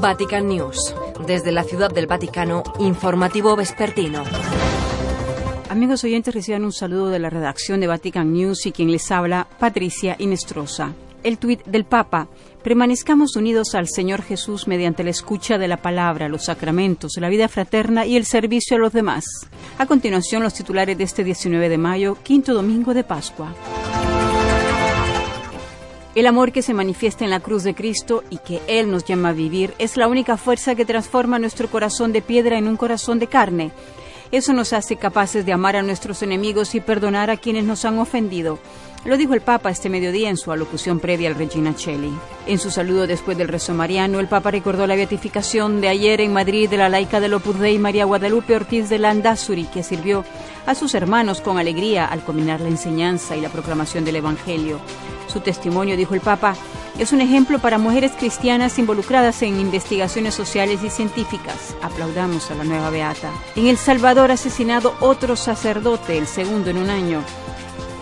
Vatican News. Desde la Ciudad del Vaticano, informativo vespertino. Amigos oyentes, reciban un saludo de la redacción de Vatican News y quien les habla, Patricia Inestrosa. El tuit del Papa. Permanezcamos unidos al Señor Jesús mediante la escucha de la palabra, los sacramentos, la vida fraterna y el servicio a los demás. A continuación, los titulares de este 19 de mayo, quinto domingo de Pascua. El amor que se manifiesta en la cruz de Cristo y que Él nos llama a vivir es la única fuerza que transforma nuestro corazón de piedra en un corazón de carne. Eso nos hace capaces de amar a nuestros enemigos y perdonar a quienes nos han ofendido. Lo dijo el Papa este mediodía en su alocución previa al Regina Cheli. En su saludo después del rezo mariano, el Papa recordó la beatificación de ayer en Madrid de la laica del Opus Dei María Guadalupe Ortiz de Landazuri, que sirvió a sus hermanos con alegría al combinar la enseñanza y la proclamación del Evangelio. Su testimonio, dijo el Papa, es un ejemplo para mujeres cristianas involucradas en investigaciones sociales y científicas. Aplaudamos a la nueva Beata. En El Salvador asesinado otro sacerdote, el segundo en un año.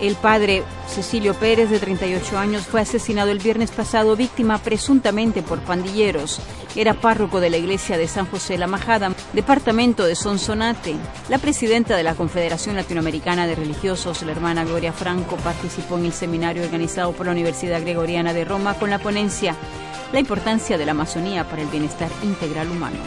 El padre Cecilio Pérez, de 38 años, fue asesinado el viernes pasado, víctima presuntamente por pandilleros. Era párroco de la iglesia de San José La Majada, departamento de Sonsonate. La presidenta de la Confederación Latinoamericana de Religiosos, la hermana Gloria Franco, participó en el seminario organizado por la Universidad Gregoriana de Roma con la ponencia La importancia de la Amazonía para el bienestar integral humano.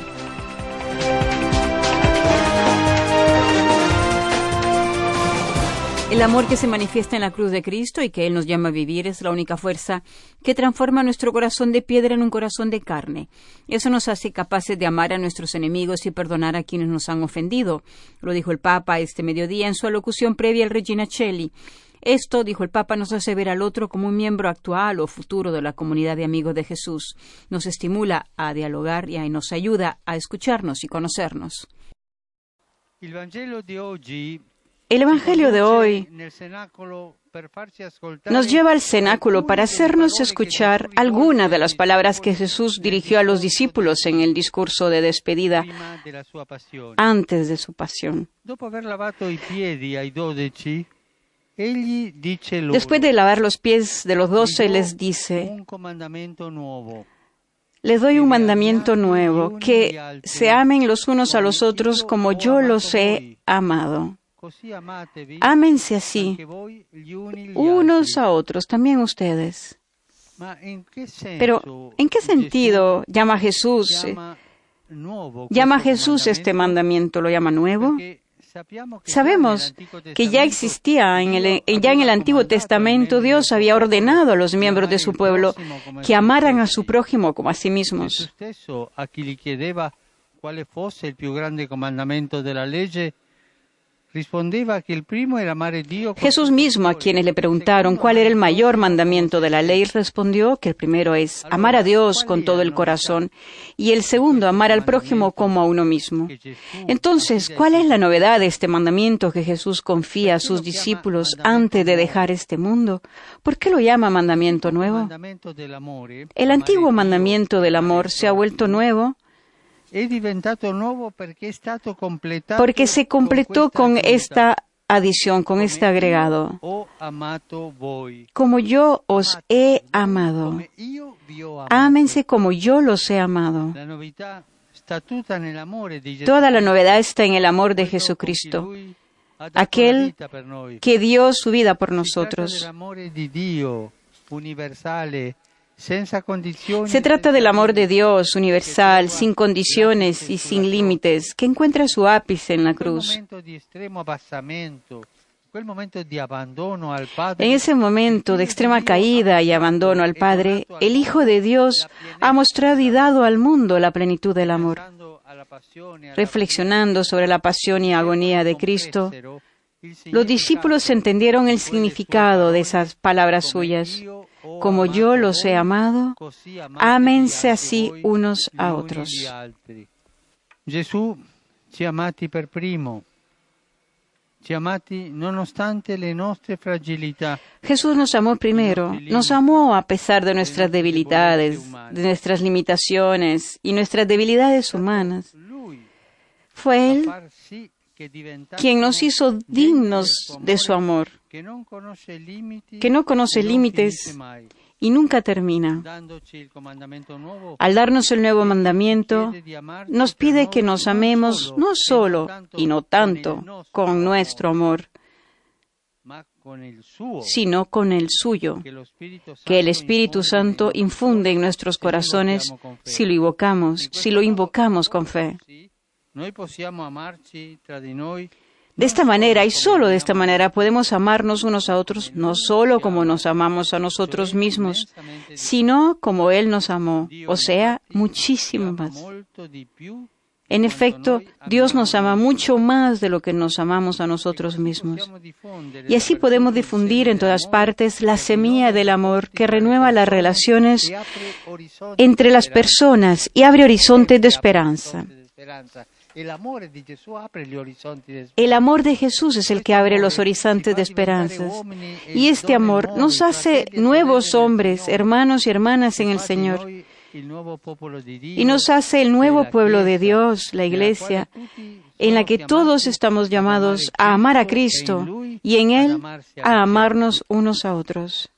El amor que se manifiesta en la cruz de Cristo y que Él nos llama a vivir es la única fuerza que transforma nuestro corazón de piedra en un corazón de carne. Eso nos hace capaces de amar a nuestros enemigos y perdonar a quienes nos han ofendido. Lo dijo el Papa este mediodía en su alocución previa al Regina Celli. Esto, dijo el Papa, nos hace ver al otro como un miembro actual o futuro de la comunidad de amigos de Jesús. Nos estimula a dialogar y nos ayuda a escucharnos y conocernos. El Evangelio de hoy el Evangelio de hoy nos lleva al cenáculo para hacernos escuchar algunas de las palabras que Jesús dirigió a los discípulos en el discurso de despedida antes de su pasión. Después de lavar los pies de los doce, les dice, les doy un mandamiento nuevo, que se amen los unos a los otros como yo los he amado. Ámense así, unos a otros, también ustedes. Pero, ¿en qué sentido llama Jesús? ¿Llama Jesús este mandamiento? ¿Lo llama nuevo? Sabemos que ya existía, en el, ya en el Antiguo Testamento, Dios había ordenado a los miembros de su pueblo que amaran a su prójimo como a sí mismos. Jesús mismo, a quienes le preguntaron cuál era el mayor mandamiento de la ley, respondió que el primero es amar a Dios con todo el corazón y el segundo, amar al prójimo como a uno mismo. Entonces, ¿cuál es la novedad de este mandamiento que Jesús confía a sus discípulos antes de dejar este mundo? ¿Por qué lo llama mandamiento nuevo? El antiguo mandamiento del amor se ha vuelto nuevo porque se completó con esta adición, con este agregado. Como yo os he amado. Ámense como yo los he amado. Toda la novedad está en el amor de Jesucristo, aquel que dio su vida por nosotros. Se trata del amor de Dios universal, sin condiciones y sin límites, que encuentra su ápice en la cruz. En ese momento de extrema caída y abandono al Padre, el Hijo de Dios ha mostrado y dado al mundo la plenitud del amor. Reflexionando sobre la pasión y agonía de Cristo, los discípulos entendieron el significado de esas palabras suyas como yo los he amado, ámense así unos a otros. Jesús ci amati per primo. Jesús nos amó primero, nos amó a pesar de nuestras debilidades, de nuestras limitaciones y nuestras debilidades humanas. Fue Él quien nos hizo dignos de su amor, que no conoce límites y nunca termina. Al darnos el nuevo mandamiento, nos pide que nos amemos no solo y no tanto con nuestro amor, sino con el suyo, que el Espíritu Santo infunde en nuestros corazones si lo invocamos, si lo invocamos con fe. De esta manera y solo de esta manera podemos amarnos unos a otros, no solo como nos amamos a nosotros mismos, sino como Él nos amó, o sea, muchísimo más. En efecto, Dios nos ama mucho más de lo que nos amamos a nosotros mismos. Y así podemos difundir en todas partes la semilla del amor que renueva las relaciones entre las personas y abre horizontes de esperanza. El amor El de Jesús es el que abre los horizontes de esperanzas. Y este amor nos hace nuevos hombres, hermanos y hermanas en el Señor. Y nos hace el nuevo pueblo de Dios, la Iglesia, en la que todos estamos llamados a amar a Cristo y en Él a amarnos unos a otros.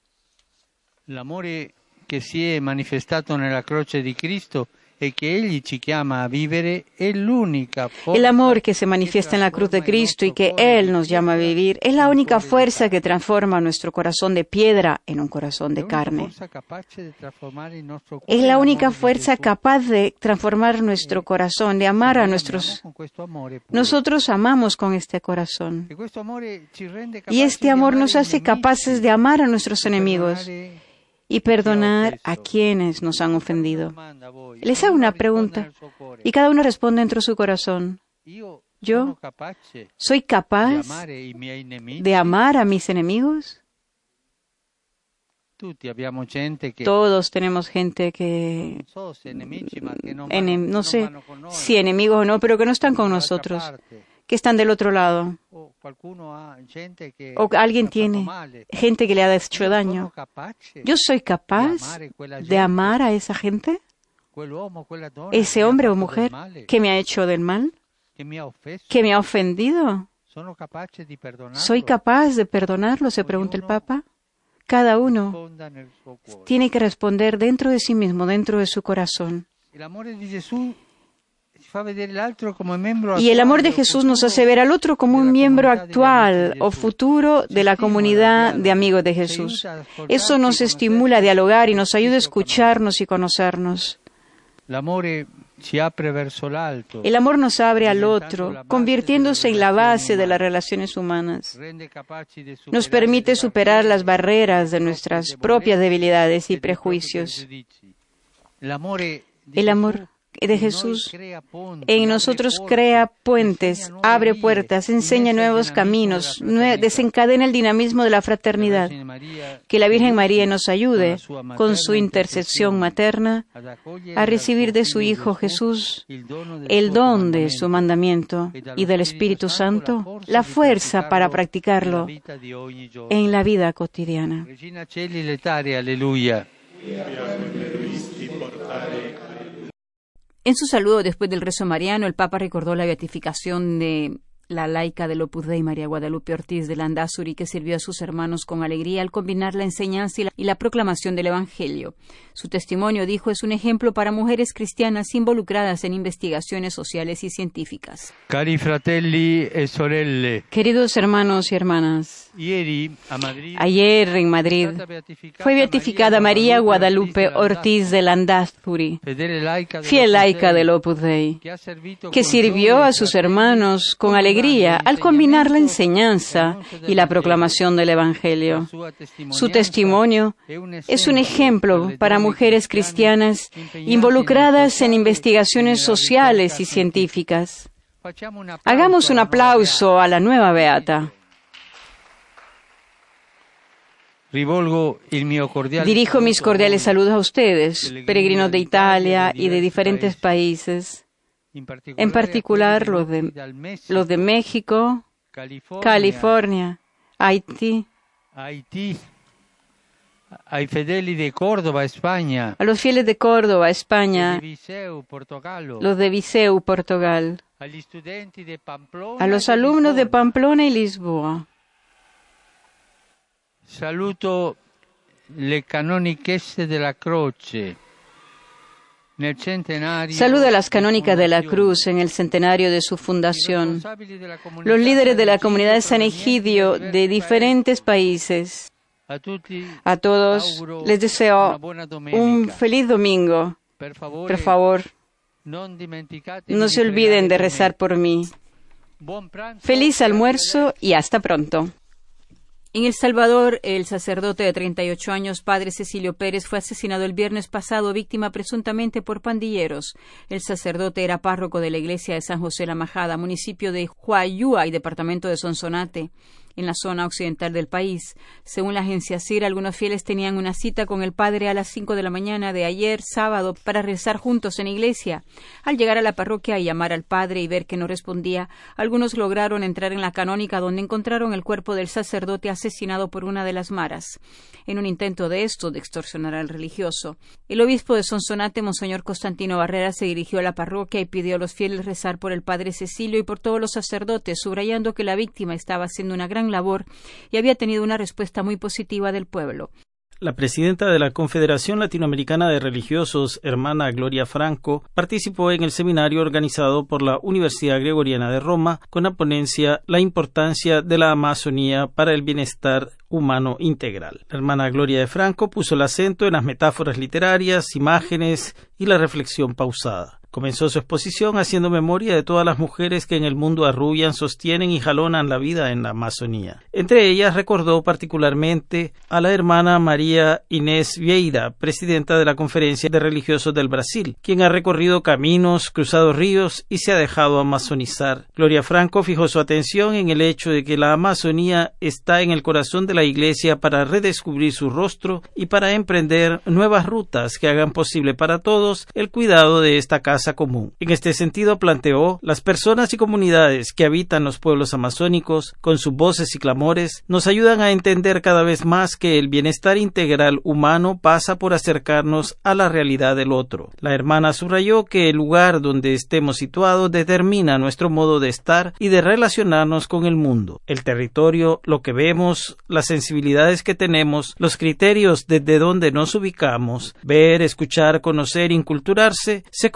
L'amore che si è manifestato nella croce di Cristo e che Egli ci chiama a vivere è l'unica forza El amor que se manifiesta en la cruz de Cristo y que Él nos llama a vivir es la única fuerza que transforma nuestro corazón de piedra en un corazón de carne. Es la única fuerza capaz de transformar nuestro corazón, de amar a nuestros... Nosotros amamos con este corazón. Y este amor nos hace capaces de amar a nuestros enemigos y perdonar a quienes nos han ofendido. Les hago una pregunta y cada uno responde dentro de su corazón. Yo ¿Soy capaz de amar a mis enemigos? Todos tenemos gente que, no sé si enemigos o no, pero que no están con nosotros, que están del otro lado. O O alguien tiene male. gente que le ha hecho daño. ¿Yo soy capaz de amar a esa gente? ¿Ese hombre o mujer male, que me ha hecho del mal? ¿Que me ha ofendido? ¿Soy capaz de perdonarlo? se pregunta el Papa. Cada uno tiene que responder dentro de sí mismo, dentro de su corazón. Y el amor de Jesús nos hace ver al otro como un miembro actual o futuro de la comunidad de amigos de Jesús. Eso nos estimula a dialogar y nos ayuda a escucharnos y conocernos. El amor nos abre al otro, convirtiéndose en la base de las relaciones humanas. Nos permite superar las barreras de nuestras propias debilidades y prejuicios. El amor de Jesús. en nosotros crea puentes, abre puertas, enseña nuevos caminos, desencadena el dinamismo de la fraternidad. Que la Virgen María nos ayude con su intercesión. materna a recibir de su Hijo Jesús el don de su mandamiento y del Espíritu Santo, la fuerza para practicarlo en la vida cotidiana. En su saludo después del rezo mariano, el Papa recordó la beatificación de la laica del Opus Dei María Guadalupe Ortiz de Landazuri, que sirvió a sus hermanos con alegría al combinar la enseñanza y la, y la proclamación del Evangelio. Su testimonio, dijo, es un ejemplo para mujeres cristianas involucradas en investigaciones sociales y científicas. Cari fratelli e sorelle, Queridos hermanos y hermanas, ieri a Madrid ayer en Madrid fue beatificada María Guadalupe Ortiz de Landazuri, fiel laica del Opus Dei. que sirvió a sus hermanos con con alegría al combinar la enseñanza y la proclamación del Evangelio. Su testimonio es un ejemplo para mujeres cristianas involucradas en investigaciones sociales y científicas. Hagamos un aplauso a la nueva beata. Dirijo mis cordiales saludos a ustedes, peregrinos de Italia y de diferentes países, en particular los de, los de México, California, California, Haití, Haití, ai fedeli di Córdoba, Spagna, a los fieles de Córdoba, España, Viseu, Portogallo, los de Viseu, Portugal, di Pamplona a los alumnos de. Pamplona y Lisboa. Saluto le canonichesse della croce. Saluda a las canónicas de la Cruz en el centenario de su fundación, los líderes de la comunidad de San Egidio de diferentes países. A todos les deseo un feliz domingo. Por favor, no se olviden de rezar por mí. Feliz almuerzo y hasta pronto. En El Salvador, el sacerdote de 38 años, padre Cecilio Pérez, fue asesinado el viernes pasado, víctima presuntamente por pandilleros. El sacerdote era párroco de la iglesia de San José La Majada, municipio de Huayúa y departamento de Sonsonate en la zona occidental del país. Según la agencia CIR, algunos fieles tenían una cita con el padre a las 5 de la mañana de ayer, sábado, para rezar juntos en iglesia. Al llegar a la parroquia y llamar al padre y ver que no respondía, algunos lograron entrar en la canónica donde encontraron el cuerpo del sacerdote asesinado por una de las maras. En un intento de esto, de extorsionar al religioso, el obispo de Sonsonate, Monseñor Constantino Barrera, se dirigió a la parroquia y pidió a los fieles rezar por el padre Cecilio y por todos los sacerdotes, subrayando que la víctima estaba haciendo una gran labor y había tenido una respuesta muy positiva del pueblo. La presidenta de la Confederación Latinoamericana de Religiosos, hermana Gloria Franco, participó en el seminario organizado por la Universidad Gregoriana de Roma con la ponencia La importancia de la Amazonía para el bienestar humano integral. La hermana Gloria de Franco puso el acento en las metáforas literarias, imágenes y la reflexión pausada. Comenzó su exposición haciendo memoria de todas las mujeres que en el mundo arrullan, sostienen y jalonan la vida en la Amazonía. Entre ellas recordó particularmente a la hermana María Inés Vieira, presidenta de la Conferencia de Religiosos del Brasil, quien ha recorrido caminos, cruzado ríos y se ha dejado amazonizar. Gloria Franco fijó su atención en el hecho de que la Amazonía está en el corazón de la Iglesia para redescubrir su rostro y para emprender nuevas rutas que hagan posible para todos el cuidado de esta casa común. En este sentido planteó, las personas y comunidades que habitan los pueblos amazónicos, con sus voces y clamores, nos ayudan a entender cada vez más que el bienestar integral humano pasa por acercarnos a la realidad del otro. La hermana subrayó que el lugar donde estemos situados determina nuestro modo de estar y de relacionarnos con el mundo. El territorio, lo que vemos, las sensibilidades que tenemos, los criterios desde donde nos ubicamos, ver, escuchar, conocer, inculturarse, se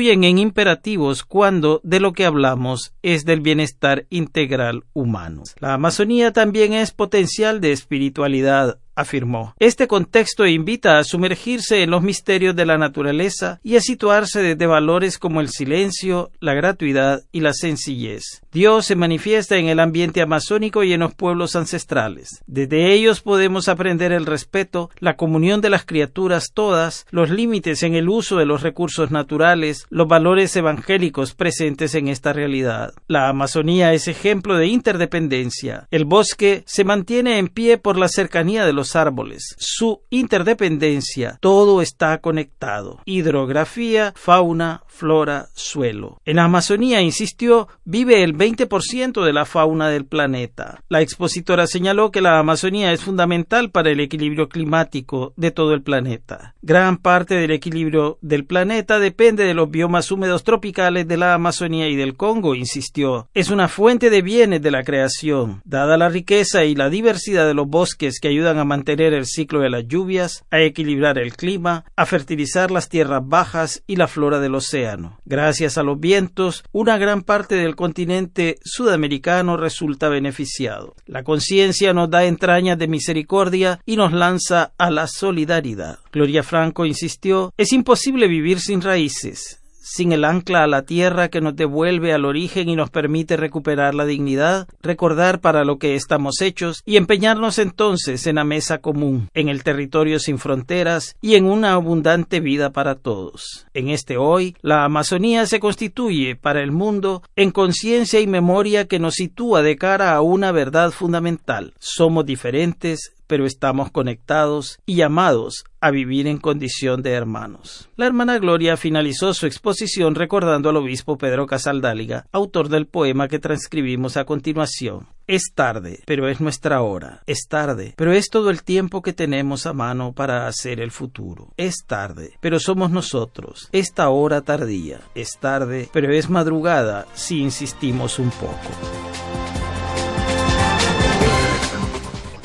en imperativos cuando de lo que hablamos es del bienestar integral humano. La Amazonía también es potencial de espiritualidad afirmó. Este contexto invita a sumergirse en los misterios de la naturaleza y a situarse desde valores como el silencio, la gratuidad y la sencillez. Dios se manifiesta en el ambiente amazónico y en los pueblos ancestrales. Desde ellos podemos aprender el respeto, la comunión de las criaturas todas, los límites en el uso de los recursos naturales, los valores evangélicos presentes en esta realidad. La Amazonía es ejemplo de interdependencia. El bosque se mantiene en pie por la cercanía de árboles, su interdependencia, todo está conectado. Hidrografía, fauna, flora, suelo. En Amazonía, insistió, vive el 20% de la fauna del planeta. La expositora señaló que la Amazonía es fundamental para el equilibrio climático de todo el planeta. Gran parte del equilibrio del planeta depende de los biomas húmedos tropicales de la Amazonía y del Congo, insistió. Es una fuente de bienes de la creación. Dada la riqueza y la diversidad de los bosques que ayudan a mantener el ciclo de las lluvias, a equilibrar el clima, a fertilizar las tierras bajas y la flora del océano. Gracias a los vientos, una gran parte del continente sudamericano resulta beneficiado. La conciencia nos da entrañas de misericordia y nos lanza a la solidaridad. Gloria Franco insistió, es imposible vivir sin raíces sin el ancla a la tierra que nos devuelve al origen y nos permite recuperar la dignidad, recordar para lo que estamos hechos y empeñarnos entonces en la mesa común, en el territorio sin fronteras y en una abundante vida para todos. En este hoy, la Amazonía se constituye para el mundo en conciencia y memoria que nos sitúa de cara a una verdad fundamental. Somos diferentes, pero estamos conectados y llamados a vivir en condición de hermanos. La hermana Gloria finalizó su exposición recordando al obispo Pedro Casaldáliga, autor del poema que transcribimos a continuación. Es tarde, pero es nuestra hora. Es tarde, pero es todo el tiempo que tenemos a mano para hacer el futuro. Es tarde, pero somos nosotros. Esta hora tardía. Es tarde, pero es madrugada si insistimos un poco.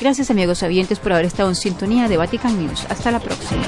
Gracias amigos oyentes por haber estado en sintonía de Vatican News. Hasta la próxima.